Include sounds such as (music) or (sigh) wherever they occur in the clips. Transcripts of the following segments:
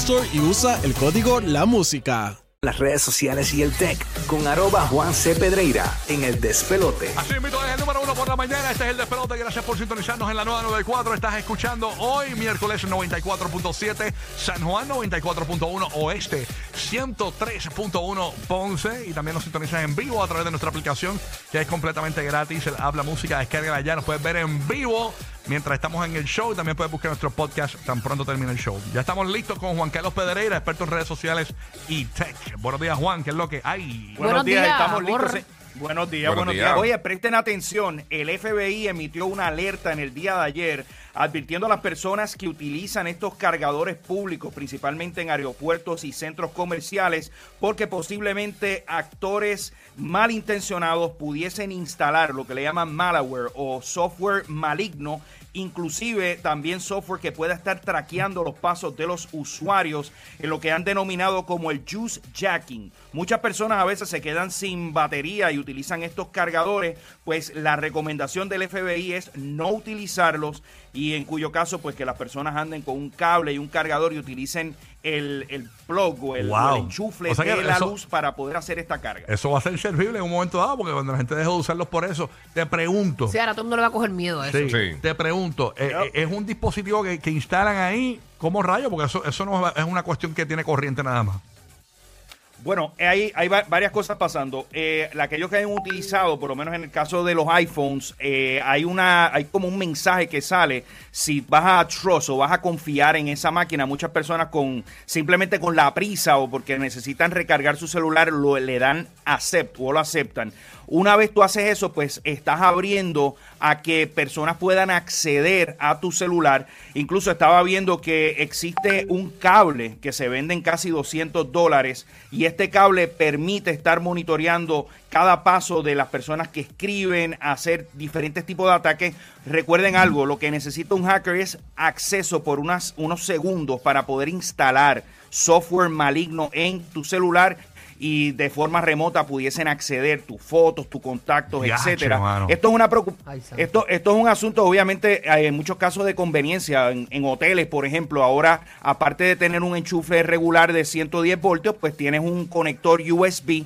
Store y usa el código La Música. Las redes sociales y el tech con arroba Juan C. Pedreira en el despelote. Así invito es el número uno por la mañana. Este es el despelote. Gracias por sintonizarnos en la nueva 94. Estás escuchando hoy, miércoles 94.7, San Juan 94.1 Oeste, 103.1 Ponce. Y también nos sintonizas en vivo a través de nuestra aplicación, que es completamente gratis. El Habla Música, descárgala ya. Nos puedes ver en vivo mientras estamos en el show. También puedes buscar nuestro podcast tan pronto termine el show. Ya estamos listos con Juan Carlos Pedreira, experto en redes sociales y tech. Buenos días, Juan. ¿Qué es lo que hay? Buenos, Buenos días, días, estamos amor. listos. Buenos días, Buenos buenos días. días. Oye, presten atención. El FBI emitió una alerta en el día de ayer advirtiendo a las personas que utilizan estos cargadores públicos, principalmente en aeropuertos y centros comerciales, porque posiblemente actores malintencionados pudiesen instalar lo que le llaman malware o software maligno inclusive también software que pueda estar traqueando los pasos de los usuarios en lo que han denominado como el juice jacking. Muchas personas a veces se quedan sin batería y utilizan estos cargadores, pues la recomendación del FBI es no utilizarlos y en cuyo caso pues que las personas anden con un cable y un cargador y utilicen el, el plug o el, Wow. o el enchufle O sea que de la eso- luz para poder hacer esta carga. Eso va a ser servible en un momento dado, porque cuando la gente deje de usarlos por eso, te pregunto. Sí, ahora todo el mundo le va a coger miedo a eso. Sí, Sí. Te pregunto, eh, Yep. eh, ¿es un dispositivo que, que instalan ahí? ¿Cómo rayo? Porque eso, eso no es una cuestión que tiene corriente nada más. Bueno, hay, hay va- varias cosas pasando. Eh, la- aquellos que hayan utilizado, por lo menos en el caso de los iPhones, eh, hay una, hay como un mensaje que sale si vas a trust o vas a confiar en esa máquina. Muchas personas con simplemente con la prisa o porque necesitan recargar su celular lo, le dan accept o lo aceptan. Una vez tú haces eso, pues estás abriendo a que personas puedan acceder a tu celular. Incluso estaba viendo que existe un cable que se vende en casi 200 dólares y este cable permite estar monitoreando cada paso de las personas que escriben, hacer diferentes tipos de ataques. Recuerden algo, lo que necesita un hacker es acceso por unas, unos segundos para poder instalar software maligno en tu celular y de forma remota pudiesen acceder tus fotos, tus contactos, Yache, etcétera. mano. Esto es una preocup- Ay, esto, esto es un asunto, obviamente, hay en muchos casos de conveniencia. En, en hoteles, por ejemplo, ahora, aparte de tener un enchufe regular de 110 voltios, pues tienes un conector USB.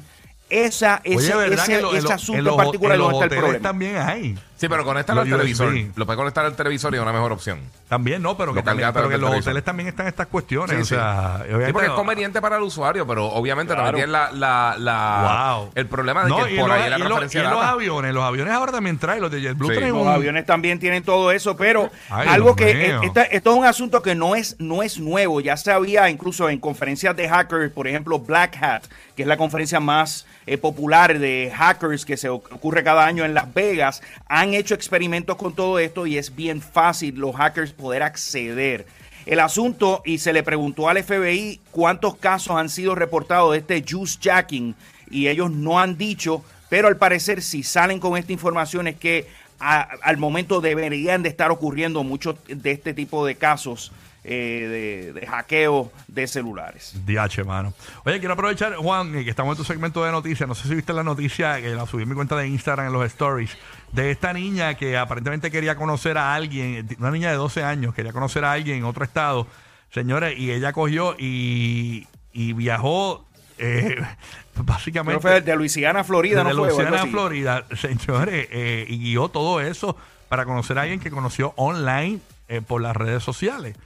Esa, ese, ¿verdad ese, que lo- en ese los- asunto en particular en no los está el problema. también hay? Sí, pero conéctalo Los al televisor. Lo puedes conectar al televisor y es una mejor opción. También no, pero que, Lo también, cargas pero a que en los hoteles también están estas cuestiones. Sí, o sí. sea, Sí, porque es conveniente para el usuario, pero obviamente Claro. también tiene la, la, la- Wow. el problema de No, que y por ahí los- la y en los- y en los data. aviones, los aviones ahora también traen los de JetBlue Sí. traen Los un- aviones también tienen todo eso, pero Ay, algo Dios que mío. eh, esta- esto es un asunto que no es, no es nuevo, ya se había incluso en conferencias de hackers, por ejemplo Black Hat, que es la conferencia más eh, popular de hackers que se oc- ocurre cada año en Las Vegas, han hecho experimentos con todo esto y es bien fácil los hackers poder acceder. El asunto, y se le preguntó al FBI cuántos casos han sido reportados de este juice jacking, y ellos no han dicho, pero al parecer si salen con esta información es que al momento deberían de estar ocurriendo muchos de este tipo de casos eh, de, de hackeo de celulares. DH, mano. Oye, quiero aprovechar, Juan, eh, que estamos en tu segmento de noticias. No sé si viste la noticia que la subí en mi cuenta de Instagram en los stories. De esta niña que aparentemente quería conocer a alguien, una niña de 12 años, quería conocer a alguien en otro estado, señores, y ella cogió y, y viajó, eh, (laughs) básicamente. Fue de Luisiana a Florida, Desde ¿no fue? Luisiana. Florida, señores, eh, y guió todo eso para conocer a alguien que conoció online eh, por las redes sociales.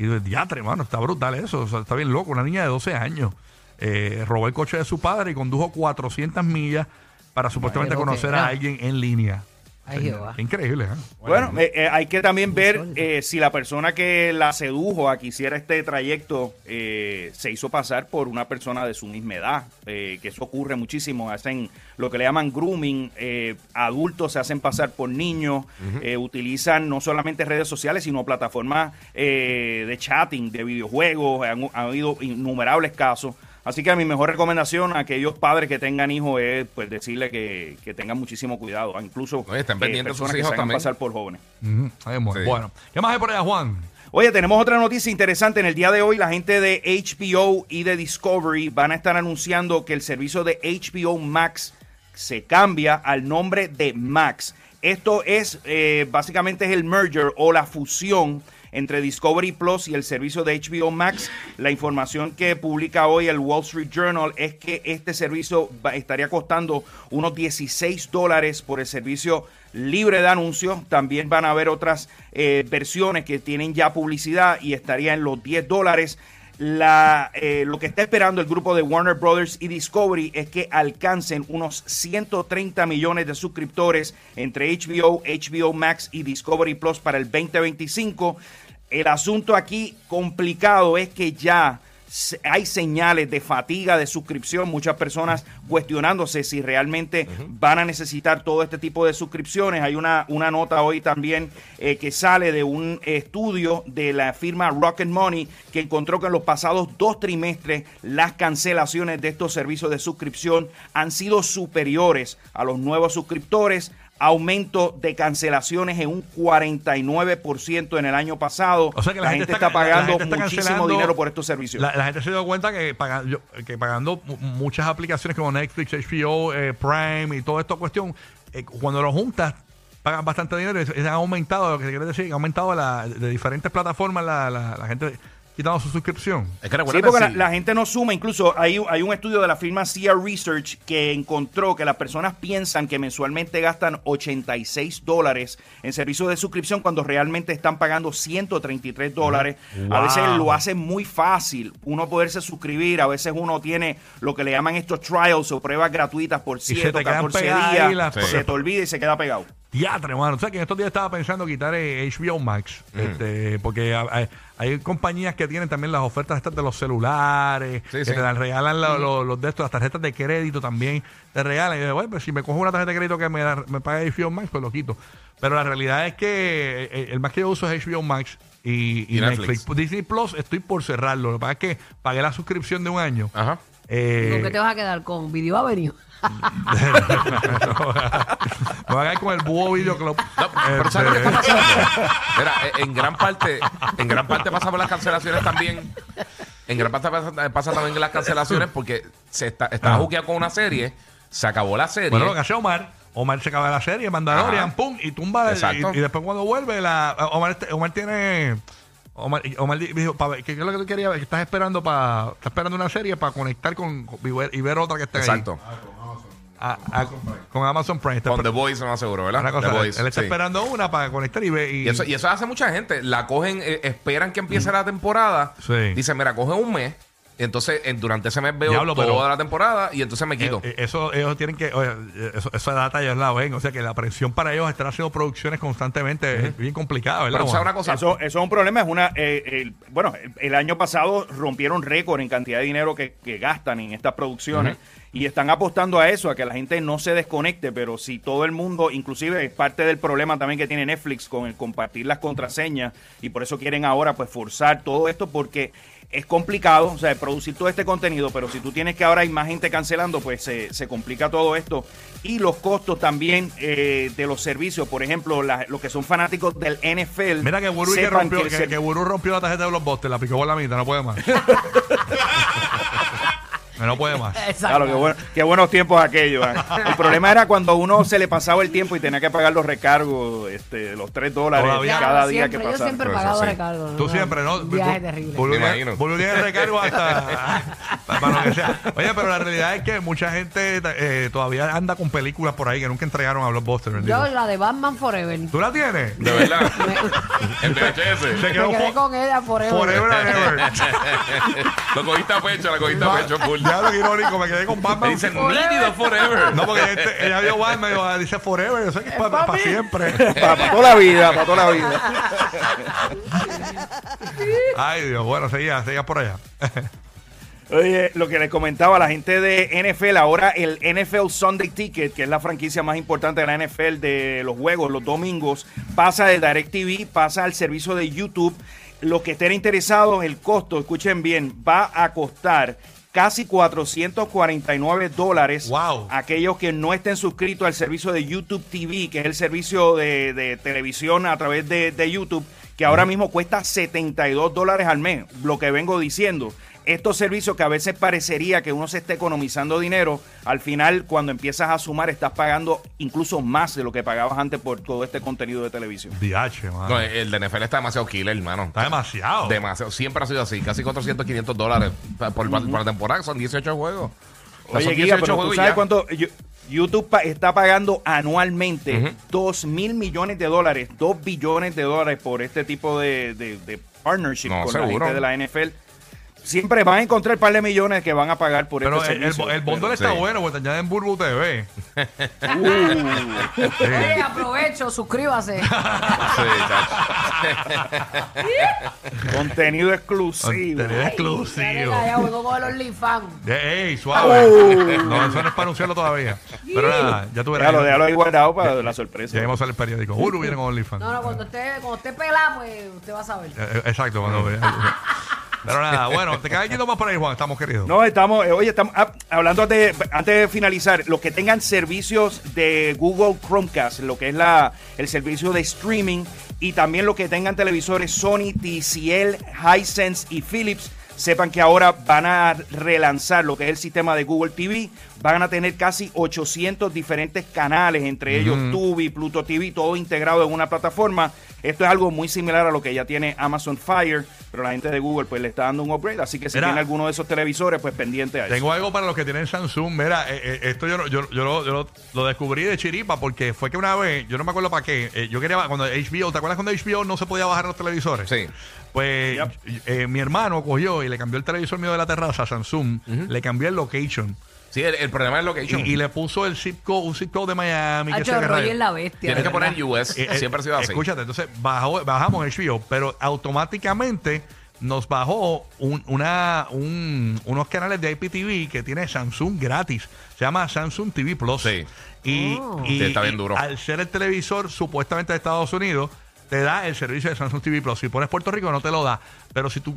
Y de diatre, mano, está brutal eso. o sea, está bien loco. Una niña de 12 años eh, robó el coche de su padre y condujo 400 millas para supuestamente conocer a alguien en línea. Ay, Jehová. Qué increíble, ¿eh? Bueno, eh, eh, hay que también ver eh, si la persona que la sedujo a que hiciera este trayecto eh, se hizo pasar por una persona de su misma edad, eh, que eso ocurre muchísimo. Hacen lo que le llaman grooming, eh, adultos se hacen pasar por niños, eh, utilizan no solamente redes sociales, sino plataformas eh, de chatting, de videojuegos, han, han habido innumerables casos. Así que mi mejor recomendación a aquellos padres que tengan hijos es pues decirle que, que tengan muchísimo cuidado, incluso Oye, estén eh, personas que se hagan pasar por jóvenes. Sí. Bueno, ¿qué más hay por allá, Juan? Oye, tenemos otra noticia interesante. En el día de hoy, la gente de HBO y de Discovery van a estar anunciando que el servicio de HBO Max se cambia al nombre de Max. Esto es eh, básicamente es el merger o la fusión entre Discovery Plus y el servicio de HBO Max. La información que publica hoy el Wall Street Journal es que este servicio estaría costando unos 16 dólares por el servicio libre de anuncios. También van a haber otras eh, versiones que tienen ya publicidad y estaría en los 10 dólares. La, eh, lo que está esperando el grupo de Warner Brothers y Discovery es que alcancen unos 130 millones de suscriptores entre HBO, HBO Max y Discovery Plus para el 2025. El asunto aquí complicado es que ya hay señales de fatiga de suscripción, muchas personas cuestionándose si realmente van a necesitar todo este tipo de suscripciones. Hay una, una nota hoy también eh, que sale de un estudio de la firma Rocket Money que encontró que en los pasados dos trimestres las cancelaciones de estos servicios de suscripción han sido superiores a los nuevos suscriptores aumento de cancelaciones en un 49% en el año pasado. O sea que la, gente, está, pagando gente está muchísimo dinero por estos servicios. La, la gente se dio cuenta que, paga- yo- que pagando mu- muchas aplicaciones como Netflix, HBO, eh, Prime y toda esta cuestión, eh, cuando lo juntas, pagan bastante dinero y se- y ha aumentado, lo que quiere decir, que ha aumentado la, de diferentes plataformas la, la- la gente quitando su suscripción. Es que Sí, porque la, la gente no suma. Incluso hay, hay un estudio de la firma CR Research que encontró que las personas piensan que mensualmente gastan 86 dólares en servicios de suscripción cuando realmente están pagando 133 dólares. A veces lo hace muy fácil uno poderse suscribir. A veces uno tiene lo que le llaman estos trials o pruebas gratuitas por se 7 te o quedan 14 pegadas días. ahí las- Sí. Se te olvida y se queda pegado. Diatre, mano. O sea, que en estos días estaba pensando quitar eh, HBO Max. este, porque ha- hay, hay compañías que tienen también las ofertas estas de los celulares, Sí, que sí. te dan- regalan lo- lo- los de estos, las tarjetas de crédito también te regalan. Y yo, bueno, pues si me cojo una tarjeta de crédito que me, da- me paga HBO Max, pues lo quito. Pero la realidad es que eh, el más que yo uso es HBO Max y, y Y Netflix. Netflix. Disney Plus estoy por cerrarlo. Lo que pasa es que pagué la suscripción de un año. Ajá. Eh, ¿Con qué te vas a quedar? ¿Con Video Avenue? (laughs) me voy a quedar con el Búho Video Club. No, pero ¿sabes lo que Este, está pasando? Mira, en gran parte, en gran parte pasa por las cancelaciones también. En gran parte pasa, pasa también las cancelaciones porque se está, está Ah. juqueado con una serie, se acabó la serie. Bueno, lo que hace Omar, Omar se acaba la serie, Mandalorian, Ajá. pum, y tumba. Exacto. Y, y después cuando vuelve, la, Omar, este- Omar tiene. Omar, Omar di- dijo, ¿qué, qué es lo que tú querías? ver? Que estás esperando para estás esperando una serie para conectar con, con- y, ver, y ver otra que esté Exacto. ahí. Ah, ah, con Amazon Prime. Está Con The Voice, no seguro, ¿verdad? una cosa, The Voice, él está sí. esperando una para conectar y ver. Y, Y eso, y eso hace mucha gente. La cogen, eh, esperan que empiece la temporada. Mm. Sí. Dicen, mira, coge un mes. Entonces, en- durante ese mes veo Diablo, toda pero- la temporada y entonces me quito. Eh, eh, eso ellos tienen que oye, eso, esa data ellos la ven o sea que la presión para ellos estar haciendo producciones constantemente es bien complicada ¿verdad? Pero, ¿sabes una cosa? Eso, eso es un problema. Es una, eh, el- bueno, el, el año pasado rompieron récord en cantidad de dinero que, que gastan en estas producciones y están apostando a eso, a que la gente no se desconecte. Pero si todo el mundo, inclusive es parte del problema también que tiene Netflix con el compartir las contraseñas y por eso quieren ahora pues forzar todo esto porque es complicado, o sea, producir todo este contenido, pero si tú tienes que ahora hay más gente cancelando, pues se, se complica todo esto. Y los costos también eh, de los servicios, por ejemplo, la- los que son fanáticos del NFL. mira que que sepan rompió que, que Buru rompió la tarjeta de los bostes la picó por la mitad no puede más (laughs) no puede más (laughs) Exacto. Claro, qué, bueno- qué buenos tiempos aquellos. ¿eh? El problema era cuando uno se le pasaba el tiempo y tenía que pagar los recargos, este, los 3 dólares Todavía. cada día siempre, que Yo pasaba. siempre he eso pagado sí. recargo. tú siempre no viaje terrible. Buru tiene recargo hasta (laughs) para lo que sea. Oye, pero la realidad es que mucha gente eh, todavía anda con películas por ahí que nunca entregaron a Blockbuster. bendito. Yo, la de Batman Forever. ¿Tú la tienes? De verdad. Me, (laughs) en VHS. Se me quedé con ella Forever. Forever and ever. (laughs) Lo cogiste a pecho, lo cogiste a pecho full. Ya lo irónico, me quedé con Me Batman. dicen nítido forever. No, porque este- ella vio Batman y ah, dice Forever. Yo sé que es para siempre. (laughs) Para toda la vida, para toda la vida. Ay, Dios. Bueno, seguía, seguía por allá. Oye, lo que les comentaba, la gente de NFL, ahora el NFL Sunday Ticket, que es la franquicia más importante de la NFL de los juegos, los domingos, pasa de DirecTV, pasa al servicio de YouTube. Los que estén interesados, el costo, escuchen bien, va a costar casi 449 dólares. Wow. Aquellos que no estén suscritos al servicio de YouTube TV, que es el servicio de, de televisión a través de, de YouTube, que ahora mismo cuesta 72 dólares al mes, lo que vengo diciendo. Estos servicios que a veces parecería que uno se esté economizando dinero, al final cuando empiezas a sumar estás pagando incluso más de lo que pagabas antes por todo este contenido de televisión. DH, mano. No, el de NFL está demasiado killer, hermano. Está demasiado. Demasiado. Siempre ha sido así. Casi 400, 500 dólares por, por, por la temporada. Son 18 juegos. O sea, Oye, son Guía, pero tú sabes ya. cuánto Yo- YouTube pa- está pagando anualmente Ujú. 2 mil millones de dólares, 2 billones de dólares por este tipo de, de- de partnership No, con seguro. la gente de la NFL. Siempre van a encontrar un par de millones que van a pagar por Pero este el, el, servicio. el bundle Sí. está bueno, porque te añaden Burbu TV. Oye, (laughs) aprovecho, suscríbase. (laughs) Sí. (laughs) Contenido exclusivo. Contenido exclusivo. Ya con el. De- ¡Ey, suave! No, eso no es para anunciarlo todavía. Pero nada, ya tú verás. Déjalo, déjalo ahí guardado para la sorpresa. Ya vamos al periódico. Burbu viene con OnlyFans. No, no, cuando esté, cuando esté pelada, pues usted va a saber. Eh, Exacto, cuando vea. Pero nada, bueno, te quedas yendo más por ahí, Juan. Estamos queridos. No, estamos, eh, oye, estamos ah, hablando antes de finalizar, los que tengan servicios de Google Chromecast, lo que es la, el servicio de streaming, y también los que tengan televisores Sony, TCL, Hisense y Philips, sepan que ahora van a relanzar lo que es el sistema de Google TV. Van a tener casi 800 diferentes canales, entre ellos Tubi, Pluto TV, todo integrado en una plataforma. Esto es algo muy similar a lo que ya tiene Amazon Fire, pero la gente de Google pues le está dando un upgrade, así que si Mira. tiene alguno de esos televisores, pues pendiente a eso. Tengo algo para los que tienen Samsung. Mira, eh, eh, esto yo, no- yo, yo, lo, yo lo- lo descubrí de chiripa porque fue que una vez, yo no me acuerdo para qué, eh, yo quería, cuando HBO, ¿te acuerdas cuando HBO no se podía bajar los televisores? Sí. Pues Yep. eh, mi hermano cogió y le cambió el televisor mío de la terraza a Samsung, le cambió el location Sí, el, el problema es lo que y, y le puso el zip code, un zip code de Miami. que qué Roy rayo. es la bestia. Tienes que poner. US. Eh, eh, Siempre ha sido así. Escúchate, entonces bajó, bajamos HBO, pero automáticamente nos bajó un- una, un- unos canales de IPTV que tiene Samsung gratis. Se llama Samsung TV Plus. Sí. Y, Oh. y- Sí, está bien y duro. al ser el televisor supuestamente de Estados Unidos, te da el servicio de Samsung TV Plus. Si pones Puerto Rico no te lo da. Pero si tú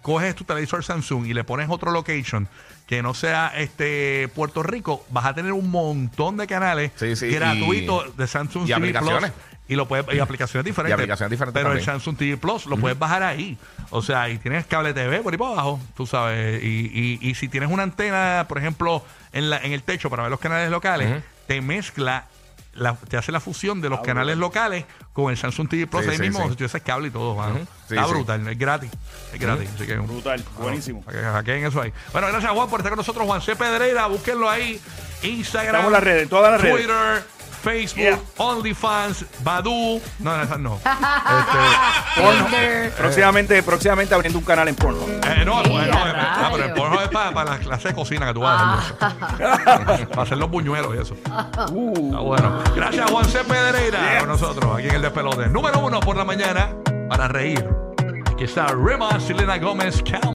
coges tu televisor Samsung y le pones otro location que no sea este Puerto Rico, vas a tener un montón de canales Sí, sí, gratuitos de Samsung y TV aplicaciones. Plus. Y, lo puedes, y aplicaciones diferentes. Y aplicaciones diferentes Pero el. Samsung TV Plus lo puedes bajar ahí. O sea, y tienes cable TV por ahí para abajo, tú sabes. Y, y, y si tienes una antena, por ejemplo, en, la, en el techo para ver los canales locales, te mezcla, la- te hace la fusión de los canales locales con el Samsung TV Plus Sí, ahí sí, mismo. sí. Si cable y todo, mano. Está sí. brutal, es gratis. Es gratis. Así que Brutal, buenísimo. para que hackeen eso ahí. Bueno, gracias Juan por estar con nosotros. Juan C. Pedreira, búsquenlo ahí. Instagram, Estamos en las redes, todas las redes. Twitter, Facebook, Yeah. OnlyFans, Badu. No, no, no. (laughs) Este, Tinder. Próximamente, próximamente abriendo un canal en Pornhub. eh, no, Sí, bueno, eh, ah, pero el porno es para, la clase de cocina que tú vas a hacer. (laughs) eso. para hacer los buñuelos y eso. (laughs) Está bueno. Gracias, Juan C. Pedreira, con nosotros aquí en el Despelote. Número uno por la mañana para reír. Aquí está Rima Selena Gómez. Count